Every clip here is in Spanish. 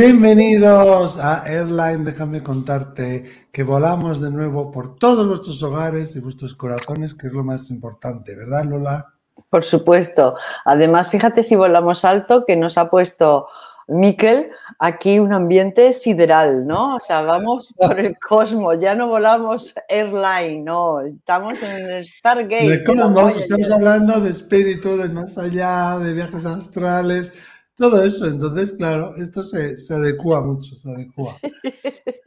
Bienvenidos a Airline. Déjame contarte que volamos de nuevo por todos vuestros hogares y vuestros corazones, que es lo más importante, ¿verdad, Lola? Por supuesto. Además, fíjate si volamos alto, que nos ha puesto Miquel aquí un ambiente sideral, ¿no? O sea, vamos por el cosmos, ya no volamos airline, no, estamos en el Stargate. De cómo, estamos hablando de espíritu, de más allá, de viajes astrales, todo eso. Entonces, claro, esto se, se adecua mucho, se adecua.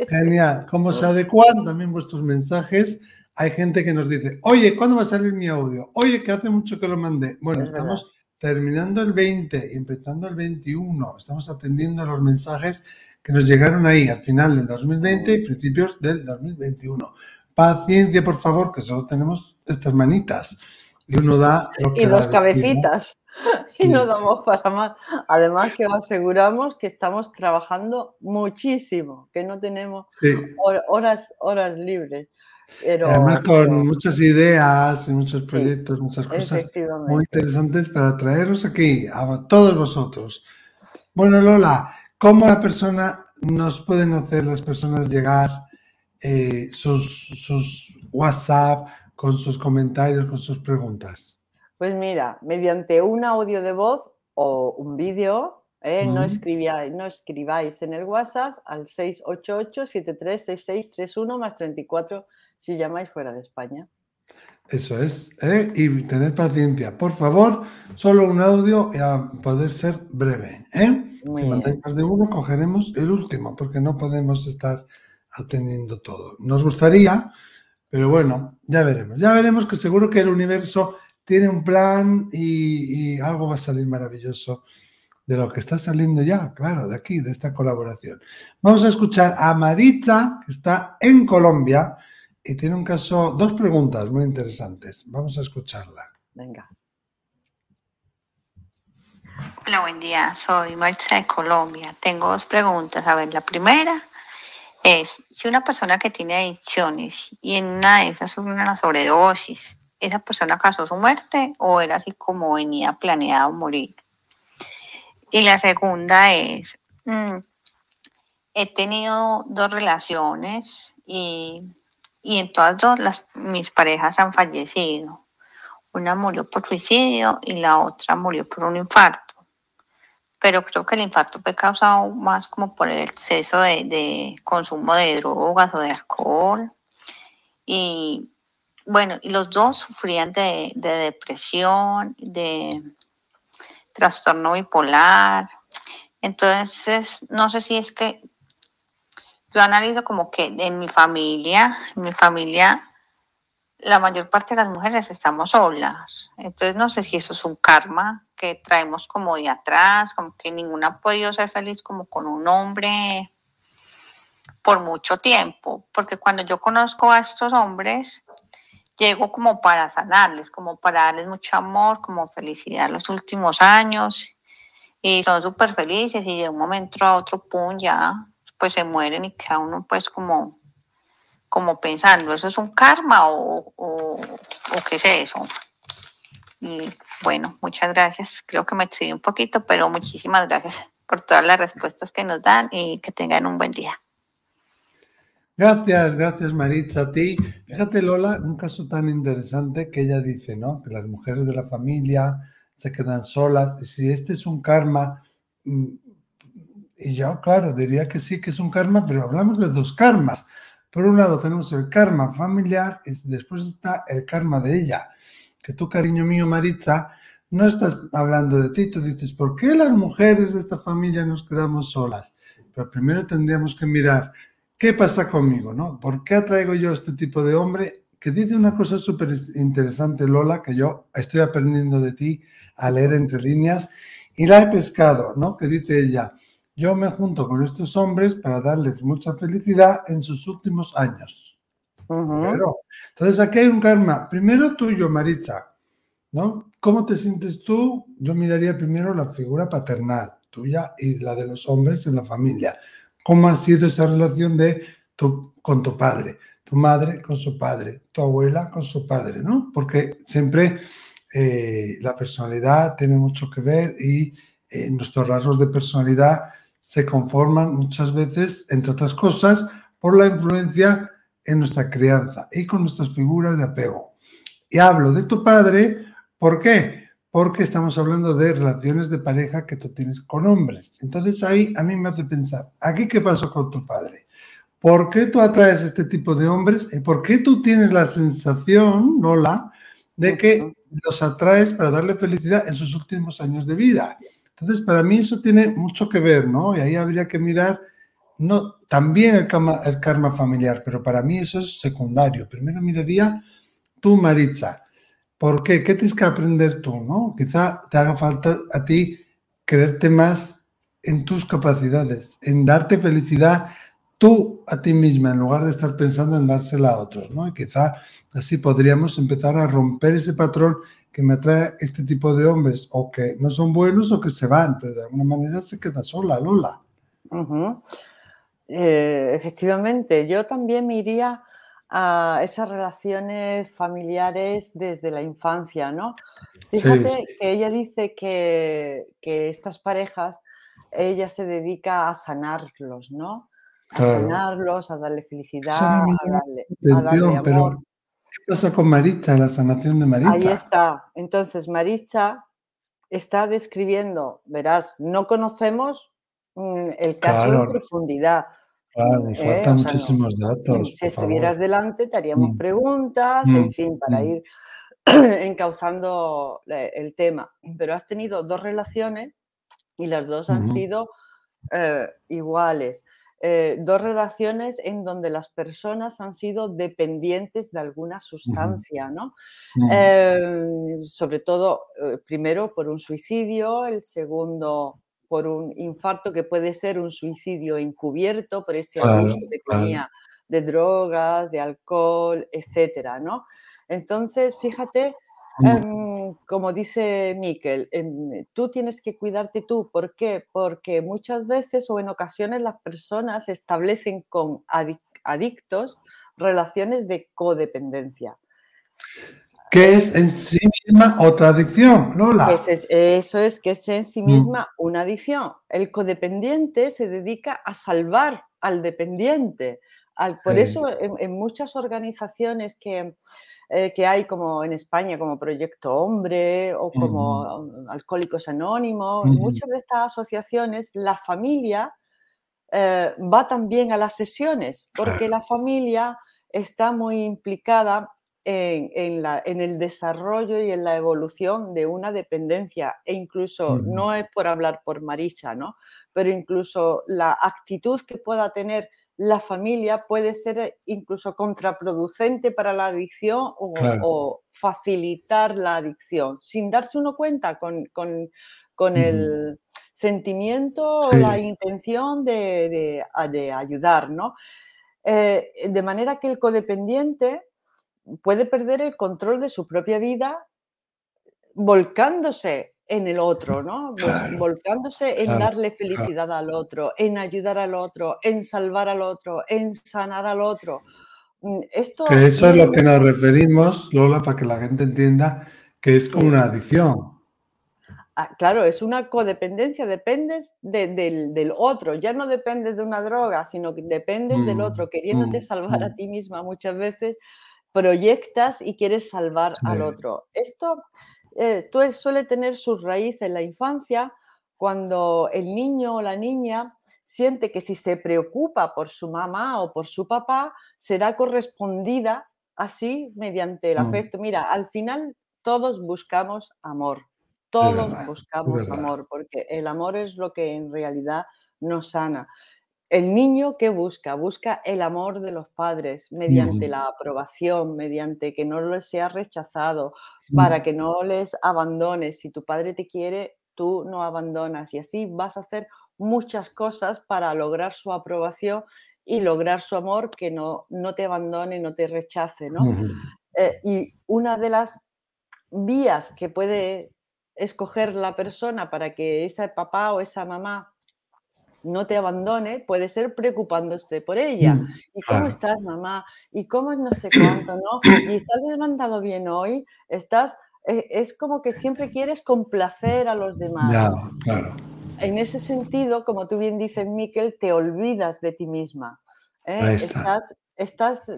Genial. Como se adecuan también vuestros mensajes, hay gente que nos dice, oye, ¿cuándo va a salir mi audio? Oye, que hace mucho que lo mandé. Bueno, estamos terminando el 20, empezando el 21. Estamos atendiendo los mensajes que nos llegaron ahí al final del 2020 y principios del 2021. Paciencia, por favor, que solo tenemos estas manitas. Y uno da... y dos cabecitas. y no damos para más. Además que os aseguramos que estamos trabajando muchísimo, que no tenemos horas, horas libres. Además con muchas ideas y muchos proyectos, muchas cosas muy interesantes para traeros aquí a todos vosotros. Bueno, Lola, ¿cómo la persona nos pueden hacer las personas llegar eh, sus, sus WhatsApp con sus comentarios, con sus preguntas? Pues mira, mediante un audio de voz o un vídeo, eh, no, escribáis, no escribáis en el WhatsApp al 688-736631 más 34 si llamáis fuera de España. Eso es, ¿eh? y tener paciencia. Por favor, solo un audio y a poder ser breve. ¿eh? si mandáis más de uno, cogeremos el último, porque no podemos estar atendiendo todo. Nos gustaría, pero bueno, ya veremos. Ya veremos que seguro que el universo tiene un plan y, algo va a salir maravilloso de lo que está saliendo ya, claro, de aquí, de esta colaboración. Vamos a escuchar a Maritza, que está en Colombia y tiene un caso, dos preguntas muy interesantes. Vamos a escucharla. Venga. Hola, buen día. Soy Maritza de Colombia. Tengo dos preguntas. A ver, la primera es, si una persona que tiene adicciones y en una de esas sufre una sobredosis, ¿esa persona causó su muerte o era así como venía planeado morir? Y la segunda es, mm, he tenido dos relaciones y, en todas dos las, mis parejas han fallecido. Una murió por suicidio y la otra murió por un infarto. Pero creo que el infarto fue causado más como por el exceso de, de consumo de drogas o de alcohol. Y bueno, y los dos sufrían de, depresión, de trastorno bipolar. Entonces, no sé si es que yo analizo como que en mi familia, en mi familia, la mayor parte de las mujeres estamos solas. Entonces, no sé si eso es un karma que traemos como de atrás, como que ninguna ha podido ser feliz como con un hombre por mucho tiempo. Porque cuando yo conozco a estos hombres, llego como para sanarles, como para darles mucho amor, como felicidad los últimos años y son súper felices y de un momento a otro, pum, ya pues se mueren y queda uno pues como, como pensando, ¿eso es un karma o, o, qué es eso? Y bueno, muchas gracias, creo que me excedí un poquito, pero muchísimas gracias por todas las respuestas que nos dan y que tengan un buen día. Gracias, gracias Maritza a ti. Fíjate Lola, un caso tan interesante que ella dice, ¿no? Que las mujeres de la familia se quedan solas. Y si este es un karma, mm, y yo, claro, diría que sí que es un karma, pero hablamos de dos karmas. Por un lado tenemos el karma familiar y después está el karma de ella. Que tú, cariño mío, Maritza, no estás hablando de ti, tú dices, ¿por qué las mujeres de esta familia nos quedamos solas? Pero primero tendríamos que mirar ¿qué pasa conmigo? ¿no? ¿Por qué atraigo yo a este tipo de hombre que dice una cosa súper interesante, Lola, que yo estoy aprendiendo de ti a leer entre líneas y la he pescado, ¿no? Que dice ella, yo me junto con estos hombres para darles mucha felicidad en sus últimos años. Pero, entonces aquí hay un karma, primero tuyo, Maritza, ¿no? ¿Cómo te sientes tú? Yo miraría primero la figura paternal tuya y la de los hombres en la familia cómo ha sido esa relación de tu, con tu padre, tu madre con su padre, tu abuela con su padre, ¿no? Porque siempre eh, la personalidad tiene mucho que ver y eh, nuestros rasgos de personalidad se conforman muchas veces, entre otras cosas, por la influencia en nuestra crianza y con nuestras figuras de apego. Y hablo de tu padre, ¿por qué? Porque estamos hablando de relaciones de pareja que tú tienes con hombres. Entonces ahí a mí me hace pensar, ¿aquí qué pasó con tu padre? ¿Por qué tú atraes este tipo de hombres? ¿Y por qué tú tienes la sensación, Lola, de que los atraes para darle felicidad en sus últimos años de vida? Entonces, para mí eso tiene mucho que ver, ¿no? Y ahí habría que mirar no, también el karma, el karma familiar, pero para mí eso es secundario. Primero miraría tú, Maritza. ¿Por qué? ¿Qué tienes que aprender tú, no? Quizá te haga falta a ti creerte más en tus capacidades, en darte felicidad tú a ti misma, en lugar de estar pensando en dársela a otros, ¿no? Y quizá así podríamos empezar a romper ese patrón que me atrae este tipo de hombres, o que no son buenos o que se van, pero de alguna manera se queda sola, Lola. Eh, efectivamente, yo también me iría a esas relaciones familiares desde la infancia, ¿no? Fíjate que ella dice que, que, estas parejas, ella se dedica a sanarlos, ¿no? a sanarlos, a darle felicidad, a darle, amor. Pero, ¿Qué pasa con Maricha, la sanación de Maricha? Ahí está. Entonces, Maricha está describiendo, verás, no conocemos mm, el caso en profundidad. Claro, ¿eh? faltan muchísimos datos. Si estuvieras delante, te haríamos mm. preguntas, en mm, fin, para ir encauzando el tema. Pero has tenido dos relaciones y las dos han sido eh, iguales. Eh, dos relaciones en donde las personas han sido dependientes de alguna sustancia, ¿no? Em, sobre todo, primero por un suicidio, el segundo por un infarto que puede ser un suicidio encubierto por ese abuso que tenía de drogas, de alcohol, etcétera, ¿no? Entonces, fíjate Em, como dice Miquel, em, tú tienes que cuidarte tú. ¿Por qué? Porque muchas veces o en ocasiones las personas establecen con adictos relaciones de codependencia. ¿Qué es en sí misma otra adicción, Lola? eso es que es en sí mm. misma una adicción. El codependiente se dedica a salvar al dependiente. por eso en, muchas organizaciones que, eh, que hay como en España, como Proyecto Hombre o como Alcohólicos Anónimos, muchas de estas asociaciones, la familia eh, va también a las sesiones, porque la familia está muy implicada en, la, en, el desarrollo y en la evolución de una dependencia e incluso, no es por hablar por Marisa, ¿no? pero incluso la actitud que pueda tener la familia puede ser incluso contraproducente para la adicción o, facilitar la adicción, sin darse uno cuenta con, el sentimiento o la intención de, ayudar, ¿no? Eh, de manera que el codependiente puede perder el control de su propia vida volcándose en el otro, ¿no? Volcándose en darle felicidad al otro, en ayudar al otro, en salvar al otro, en sanar al otro. Mm, esto que eso es lo que nos referimos, Lola, para que la gente entienda que es como una adicción. Ah, claro, es una codependencia, dependes del, otro, ya no dependes de una droga, sino que dependes del mm, otro, queriéndote mm, salvar a ti misma muchas veces, proyectas y quieres salvar al otro. Esto eh, suele tener sus raíces en la infancia cuando el niño o la niña siente que si se preocupa por su mamá o por su papá, será correspondida así mediante el mm. afecto. Mira, al final todos buscamos amor, todos buscamos amor, porque el amor es lo que en realidad nos sana el niño que busca, busca el amor de los padres mediante la aprobación, mediante que no les sea rechazado, para que no les abandones. Si tu padre te quiere, tú no abandonas y así vas a hacer muchas cosas para lograr su aprobación y lograr su amor, que no, no te abandone, no te rechace. ¿no? Eh, y una de las vías que puede escoger la persona para que ese papá o esa mamá no te abandone, puede ser preocupándose por ella. Mm, ¿Y cómo estás, mamá? ¿Y cómo es no sé cuánto, no? ¿Y estás levantado bien hoy? Estás, eh, es como que siempre quieres complacer a los demás. Ya, claro. en ese sentido, como tú bien dices, Miquel, te olvidas de ti misma. ¿eh? Estás, estás,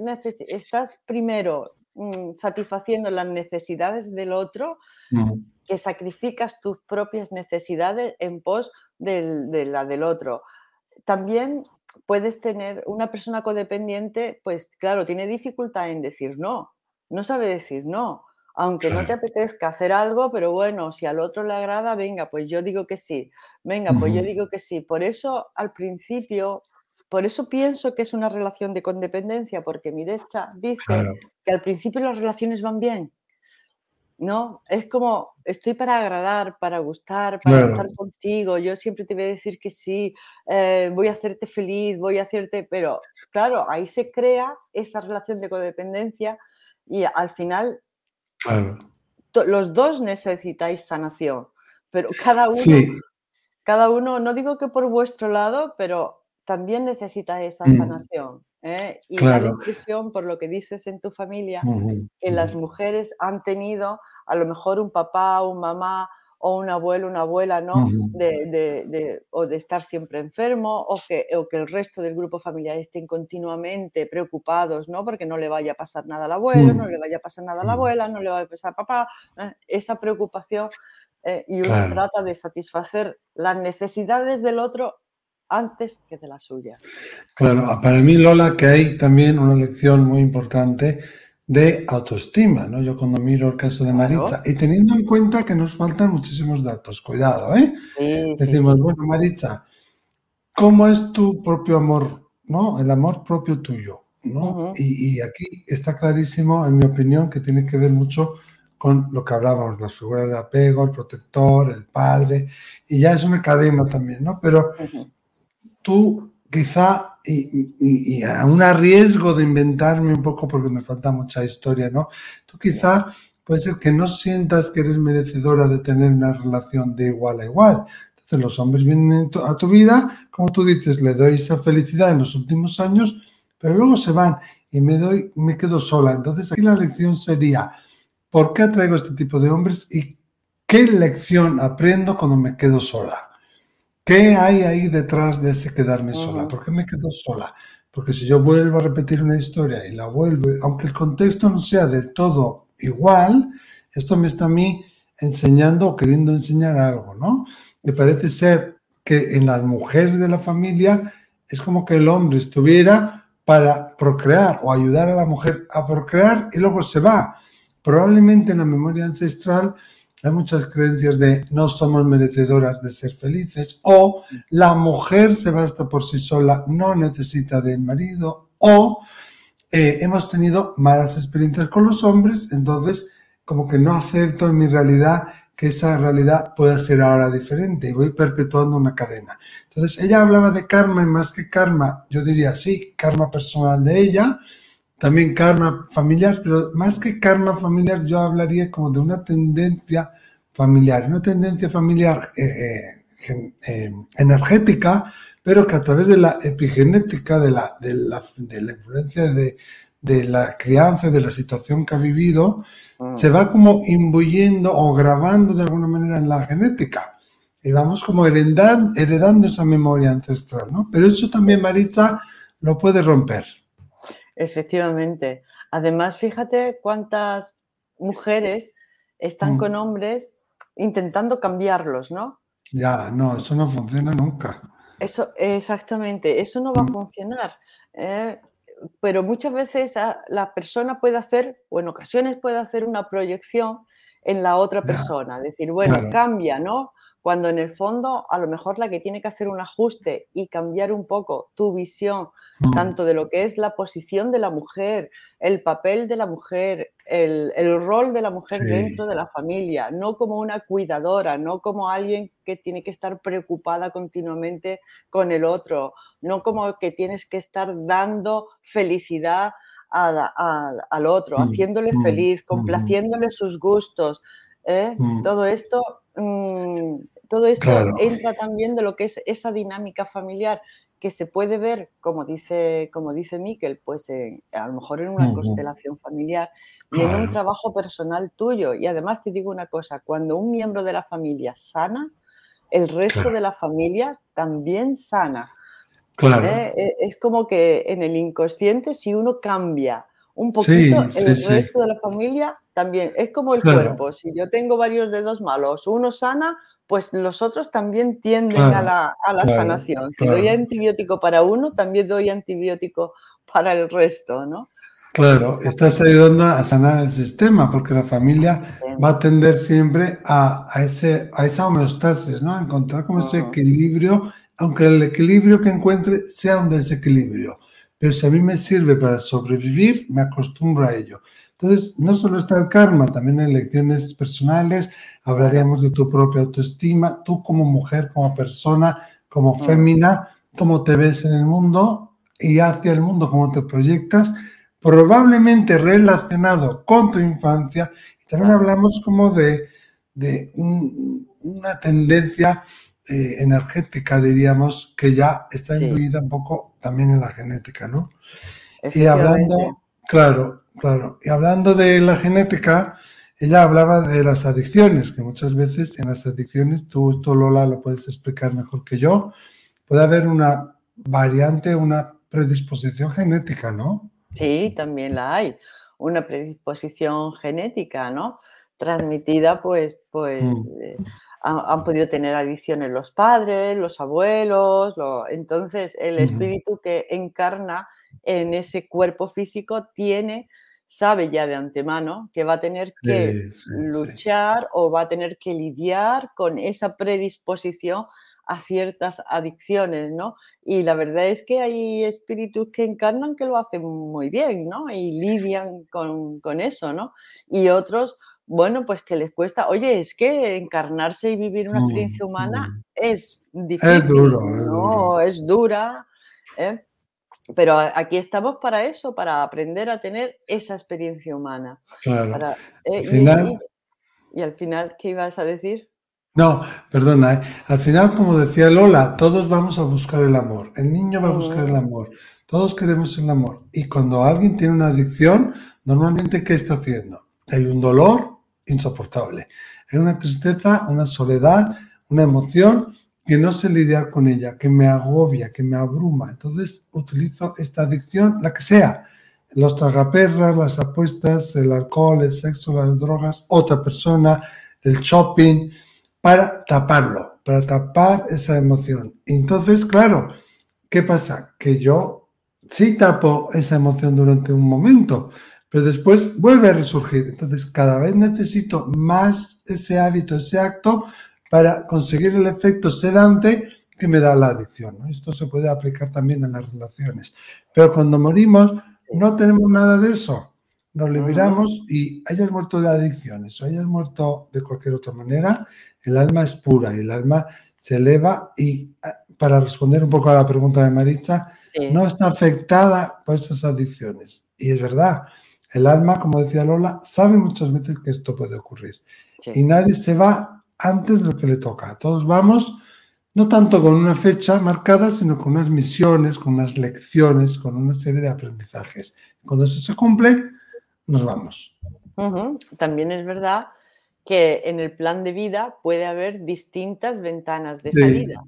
estás primero mm, satisfaciendo las necesidades del otro, que sacrificas tus propias necesidades en pos de la del otro. También puedes tener una persona codependiente, pues claro, tiene dificultad en decir no, no sabe decir no aunque no te apetezca hacer algo, pero bueno, si al otro le agrada, venga, pues yo digo que sí, venga, pues yo digo que sí. Por eso al principio, por eso pienso que es una relación de condependencia, porque Mirecha dice que al principio las relaciones van bien. ¿No? Es como, estoy para agradar, para gustar, para estar contigo, yo siempre te voy a decir que sí, eh, voy a hacerte feliz, voy a hacerte, pero claro, ahí se crea esa relación de codependencia y al final los dos necesitáis sanación, pero cada uno, cada uno, no digo que por vuestro lado, pero también necesita esa mm. sanación. ¿Eh? Y la impresión, por lo que dices en tu familia, que las mujeres han tenido a lo mejor un papá, un mamá o un abuelo, una abuela, ¿no? de, o de estar siempre enfermo o que, o que el resto del grupo familiar estén continuamente preocupados, ¿no? Porque no le vaya a pasar nada al abuelo, no le vaya a pasar nada a la abuela, no le vaya a pasar a papá. ¿eh? Esa preocupación eh, y uno trata de satisfacer las necesidades del otro antes que de la suya. Claro, para mí, Lola, que hay también una lección muy importante de autoestima, ¿no? Yo cuando miro el caso de Maritza, y teniendo en cuenta que nos faltan muchísimos datos, cuidado, ¿eh? Decimos, bueno, Maritza, ¿cómo es tu propio amor, ¿no? El amor propio tuyo, ¿no? y, aquí está clarísimo, en mi opinión, que tiene que ver mucho con lo que hablábamos, las figuras de apego, el protector, el padre, y ya es una cadena también, ¿no? Pero tú quizá, y, a un riesgo de inventarme un poco porque me falta mucha historia, ¿no? Tú quizá puede ser que no sientas que eres merecedora de tener una relación de igual a igual. Entonces los hombres vienen a tu vida, como tú dices, le doy esa felicidad en los últimos años, pero luego se van y me doy, me quedo sola. Entonces aquí la lección sería, ¿por qué atraigo este tipo de hombres y qué lección aprendo cuando me quedo sola? ¿Qué hay ahí detrás de ese quedarme sola? ¿Por qué me quedo sola? Porque si yo vuelvo a repetir una historia y la vuelvo, aunque el contexto no sea del todo igual, esto me está a mí enseñando o queriendo enseñar algo, ¿no? Me parece ser que en las mujeres de la familia es como que el hombre estuviera para procrear o ayudar a la mujer a procrear y luego se va. Probablemente en la memoria ancestral hay muchas creencias de no somos merecedoras de ser felices o la mujer se basta por sí sola, no necesita del marido o eh, hemos tenido malas experiencias con los hombres, entonces como que no acepto en mi realidad que esa realidad pueda ser ahora diferente y voy perpetuando una cadena. Entonces ella hablaba de karma y más que karma, yo diría sí, karma personal de ella, también karma familiar, pero más que karma familiar yo hablaría como de una tendencia familiar, una tendencia familiar eh, eh, eh, energética, pero que a través de la epigenética, de la, de la, de la influencia de, de, la crianza, de la situación que ha vivido, mm. se va como imbuyendo o grabando de alguna manera en la genética. Y vamos como heredando, heredando esa memoria ancestral, ¿no? Pero eso también Maritza lo puede romper. Efectivamente. Además, fíjate cuántas mujeres están mm. con hombres intentando cambiarlos, ¿no? Ya, no, eso no funciona nunca. Eso, exactamente, eso no va a mm. funcionar. ¿eh? pero muchas veces la persona puede hacer, o en ocasiones puede hacer una proyección en la otra persona, decir, bueno, cambia, ¿no? Cuando en el fondo a lo mejor la que tiene que hacer un ajuste y cambiar un poco tu visión, mm. tanto de lo que es la posición de la mujer, el papel de la mujer, el, rol de la mujer dentro de la familia, no como una cuidadora, no como alguien que tiene que estar preocupada continuamente con el otro, no como que tienes que estar dando felicidad al otro, mm, haciéndole mm, feliz, complaciéndole sus gustos. ¿eh? Todo esto todo esto entra también de lo que es esa dinámica familiar que se puede ver, como dice, como dice Miquel, pues a lo mejor en una constelación familiar y en un trabajo personal tuyo. Y además te digo una cosa, cuando un miembro de la familia sana, el resto de la familia también sana. Claro. ¿eh? E, es como que en el inconsciente, si uno cambia un poquito, el resto de la familia también. Es como el cuerpo. Si yo tengo varios dedos malos, uno sana, pues los otros también tienden a la, sanación. Si doy antibiótico para uno, también doy antibiótico para el resto, ¿no? Claro, estás ayudando a sanar el sistema porque la familia va a tender siempre a, ese, a esa homeostasis, ¿no? A encontrar como ese equilibrio, aunque el equilibrio que encuentre sea un desequilibrio. Pero si a mí me sirve para sobrevivir, me acostumbro a ello. Entonces, no solo está el karma, también hay lecciones personales, hablaríamos de tu propia autoestima, tú como mujer, como persona, como fémina, cómo te ves en el mundo y hacia el mundo, cómo te proyectas probablemente relacionado con tu infancia. Y también hablamos como de, una tendencia eh, energética, diríamos, que ya está incluida un poco también en la genética, ¿no? Y hablando, claro, claro, y hablando de la genética, ella hablaba de las adicciones, que muchas veces en las adicciones, tú esto Lola lo puedes explicar mejor que yo, puede haber una variante, una predisposición genética, ¿no? Sí, también la hay. Una predisposición genética, ¿no? Transmitida, pues, pues mm. eh, han, podido tener adicciones los padres, los abuelos. entonces, el espíritu que encarna en ese cuerpo físico tiene, sabe ya de antemano que va a tener que luchar o va a tener que lidiar con esa predisposición a ciertas adicciones, ¿no? Y la verdad es que hay espíritus que encarnan que lo hacen muy bien, ¿no? Y lidian con, eso, ¿no? Y otros, bueno, pues que les cuesta, oye, es que encarnarse y vivir una experiencia mm, humana mm. es difícil, es duro, ¿no? Es dura, ¿eh? Pero aquí estamos para eso, para aprender a tener esa experiencia humana. Claro. Eh, y al final, ¿qué ibas a decir? No, perdona, ¿eh? al final, como decía Lola, todos vamos a buscar el amor. El niño va a buscar el amor. Todos queremos el amor. Y cuando alguien tiene una adicción, normalmente, ¿qué está haciendo? Hay un dolor insoportable. Hay una tristeza, una soledad, una emoción que no sé lidiar con ella, que me agobia, que me abruma. Entonces utilizo esta adicción, la que sea. Los tragaperras, las apuestas, el alcohol, el sexo, las drogas, otra persona, el shopping, para taparlo, para tapar esa emoción. Entonces, claro, ¿qué pasa? Que yo sí tapo esa emoción durante un momento, pero después vuelve a resurgir. Entonces, cada vez necesito más ese hábito, ese acto, para conseguir el efecto sedante que me da la adicción. Esto se puede aplicar también en las relaciones. Pero cuando morimos, no tenemos nada de eso. Nos liberamos y hayas muerto de adicciones o hayas muerto de cualquier otra manera, el alma es pura y el alma se eleva y eh, para responder un poco a la pregunta de Maritza, no está afectada por esas adicciones. Y es verdad, el alma, como decía Lola, sabe muchas veces que esto puede ocurrir. Y nadie se va antes de lo que le toca. Todos vamos, no tanto con una fecha marcada, sino con unas misiones, con unas lecciones, con una serie de aprendizajes. Cuando eso se cumple, nos vamos. También es verdad que en el plan de vida puede haber distintas ventanas de salida.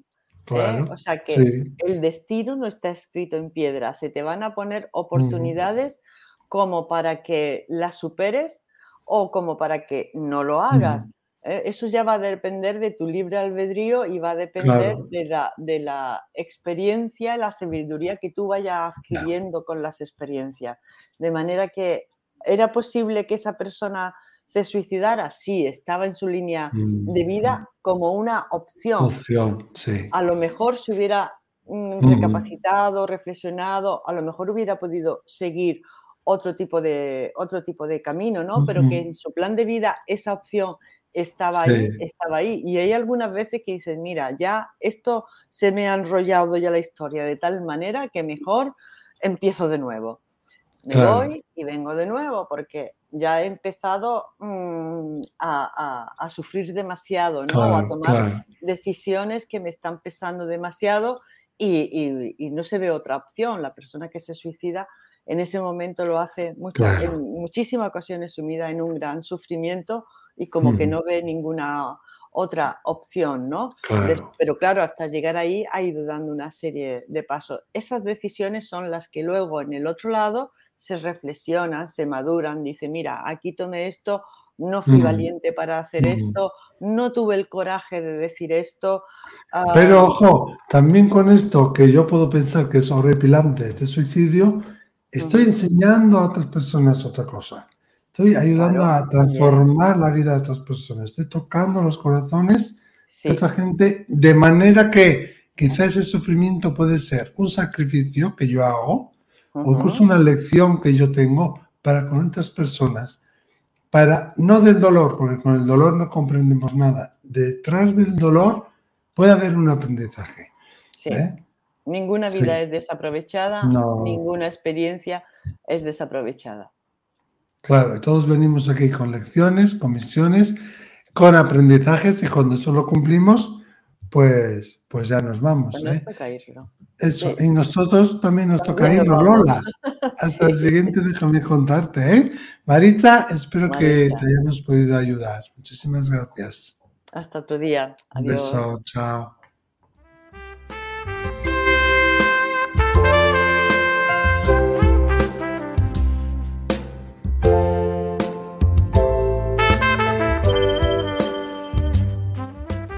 ¿eh? O sea que el destino no está escrito en piedra, se te van a poner oportunidades como para que las superes o como para que no lo hagas. Eso ya va a depender de tu libre albedrío y va a depender de, la, de la experiencia, la sabiduría que tú vayas adquiriendo con las experiencias. De manera que era posible que esa persona se suicidara, sí, estaba en su línea de vida mm. como una opción. Opción, sí. A lo mejor se hubiera mm, mm. recapacitado, reflexionado, a lo mejor hubiera podido seguir otro tipo de, otro tipo de camino, ¿no? Pero que en su plan de vida esa opción estaba ahí, estaba ahí. Y hay algunas veces que dicen, mira, ya esto se me ha enrollado ya la historia de tal manera que mejor empiezo de nuevo. Me voy y vengo de nuevo porque ya he empezado mm, a, sufrir demasiado, ¿no? a tomar decisiones que me están pesando demasiado y, no se ve otra opción. La persona que se suicida en ese momento lo hace en muchísimas ocasiones sumida en un gran sufrimiento y como que no ve ninguna otra opción, ¿no? Claro. Pero claro, hasta llegar ahí ha ido dando una serie de pasos. Esas decisiones son las que luego en el otro lado se reflexionan, se maduran, dice, mira, aquí tomé esto, no fui Mm, valiente para hacer mm. esto, no tuve el coraje de decir esto. Pero ah, ojo, también con esto que yo puedo pensar que es horripilante, este suicidio, estoy enseñando a otras personas otra cosa. Estoy ayudando Claro, a transformar la vida de otras personas. Estoy tocando los corazones sí, de otra gente de manera que quizás ese sufrimiento puede ser un sacrificio que yo hago o incluso una lección que yo tengo para con otras personas, para no del dolor, porque con el dolor no comprendemos nada. Detrás del dolor puede haber un aprendizaje. sí. ¿eh? Ninguna Sí. vida es desaprovechada, No. ninguna experiencia es desaprovechada. Claro, todos venimos aquí con lecciones, con misiones, con aprendizajes y cuando eso lo cumplimos, pues, pues ya nos vamos. Pues nos ¿eh? toca irlo. Eso, Sí. y nosotros también nos toca También irnos. Lola. Hasta el siguiente, déjame contarte, ¿eh? Maritza, espero que te hayamos podido ayudar. Muchísimas gracias. Hasta otro día. Un Adiós. beso, chao.